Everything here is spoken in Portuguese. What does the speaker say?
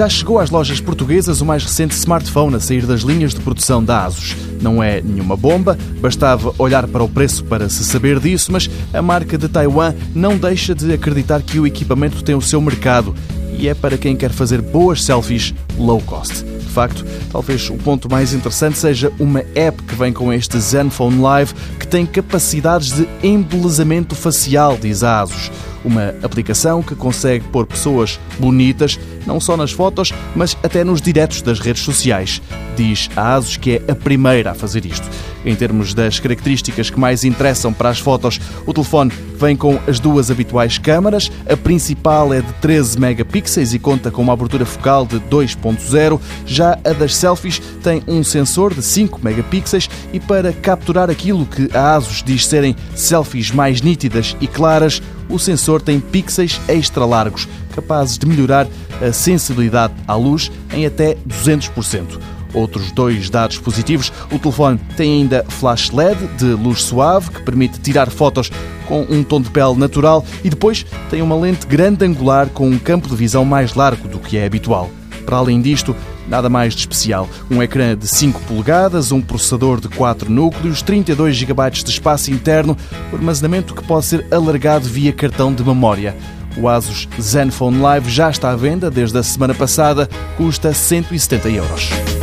já chegou às lojas portuguesas o mais recente smartphone a sair das linhas de produção da ASUS. Não é nenhuma bomba, bastava olhar para o preço para se saber disso, mas a marca de Taiwan não deixa de acreditar que o equipamento tem o seu mercado e é para quem quer fazer boas selfies low cost. De facto, talvez o ponto mais interessante seja uma app que vem com este Zenfone Live que tem capacidades de embelezamento facial, diz a ASUS. Uma aplicação que consegue pôr pessoas bonitas, não só nas fotos, mas até nos diretos das redes sociais. Diz a ASUS que é a primeira a fazer isto. Em termos das características que mais interessam para as fotos, o telefone vem com as duas habituais câmaras. A principal é de 13 megapixels e conta com uma abertura focal de 2.0. Já a das selfies tem um sensor de 5 megapixels e para capturar aquilo que a ASUS diz serem selfies mais nítidas e claras, o sensor tem pixels extra largos, capazes de melhorar a sensibilidade à luz em até 200%. Outros dois dados positivos: o telefone tem ainda flash LED de luz suave, que permite tirar fotos com um tom de pele natural, e depois tem uma lente grande angular com um campo de visão mais largo do que é habitual. Para além disto, nada mais de especial. Um ecrã de 5 polegadas, um processador de 4 núcleos, 32 GB de espaço interno, armazenamento que pode ser alargado via cartão de memória. O Asus Zenfone Live já está à venda desde a semana passada, custa 170 euros.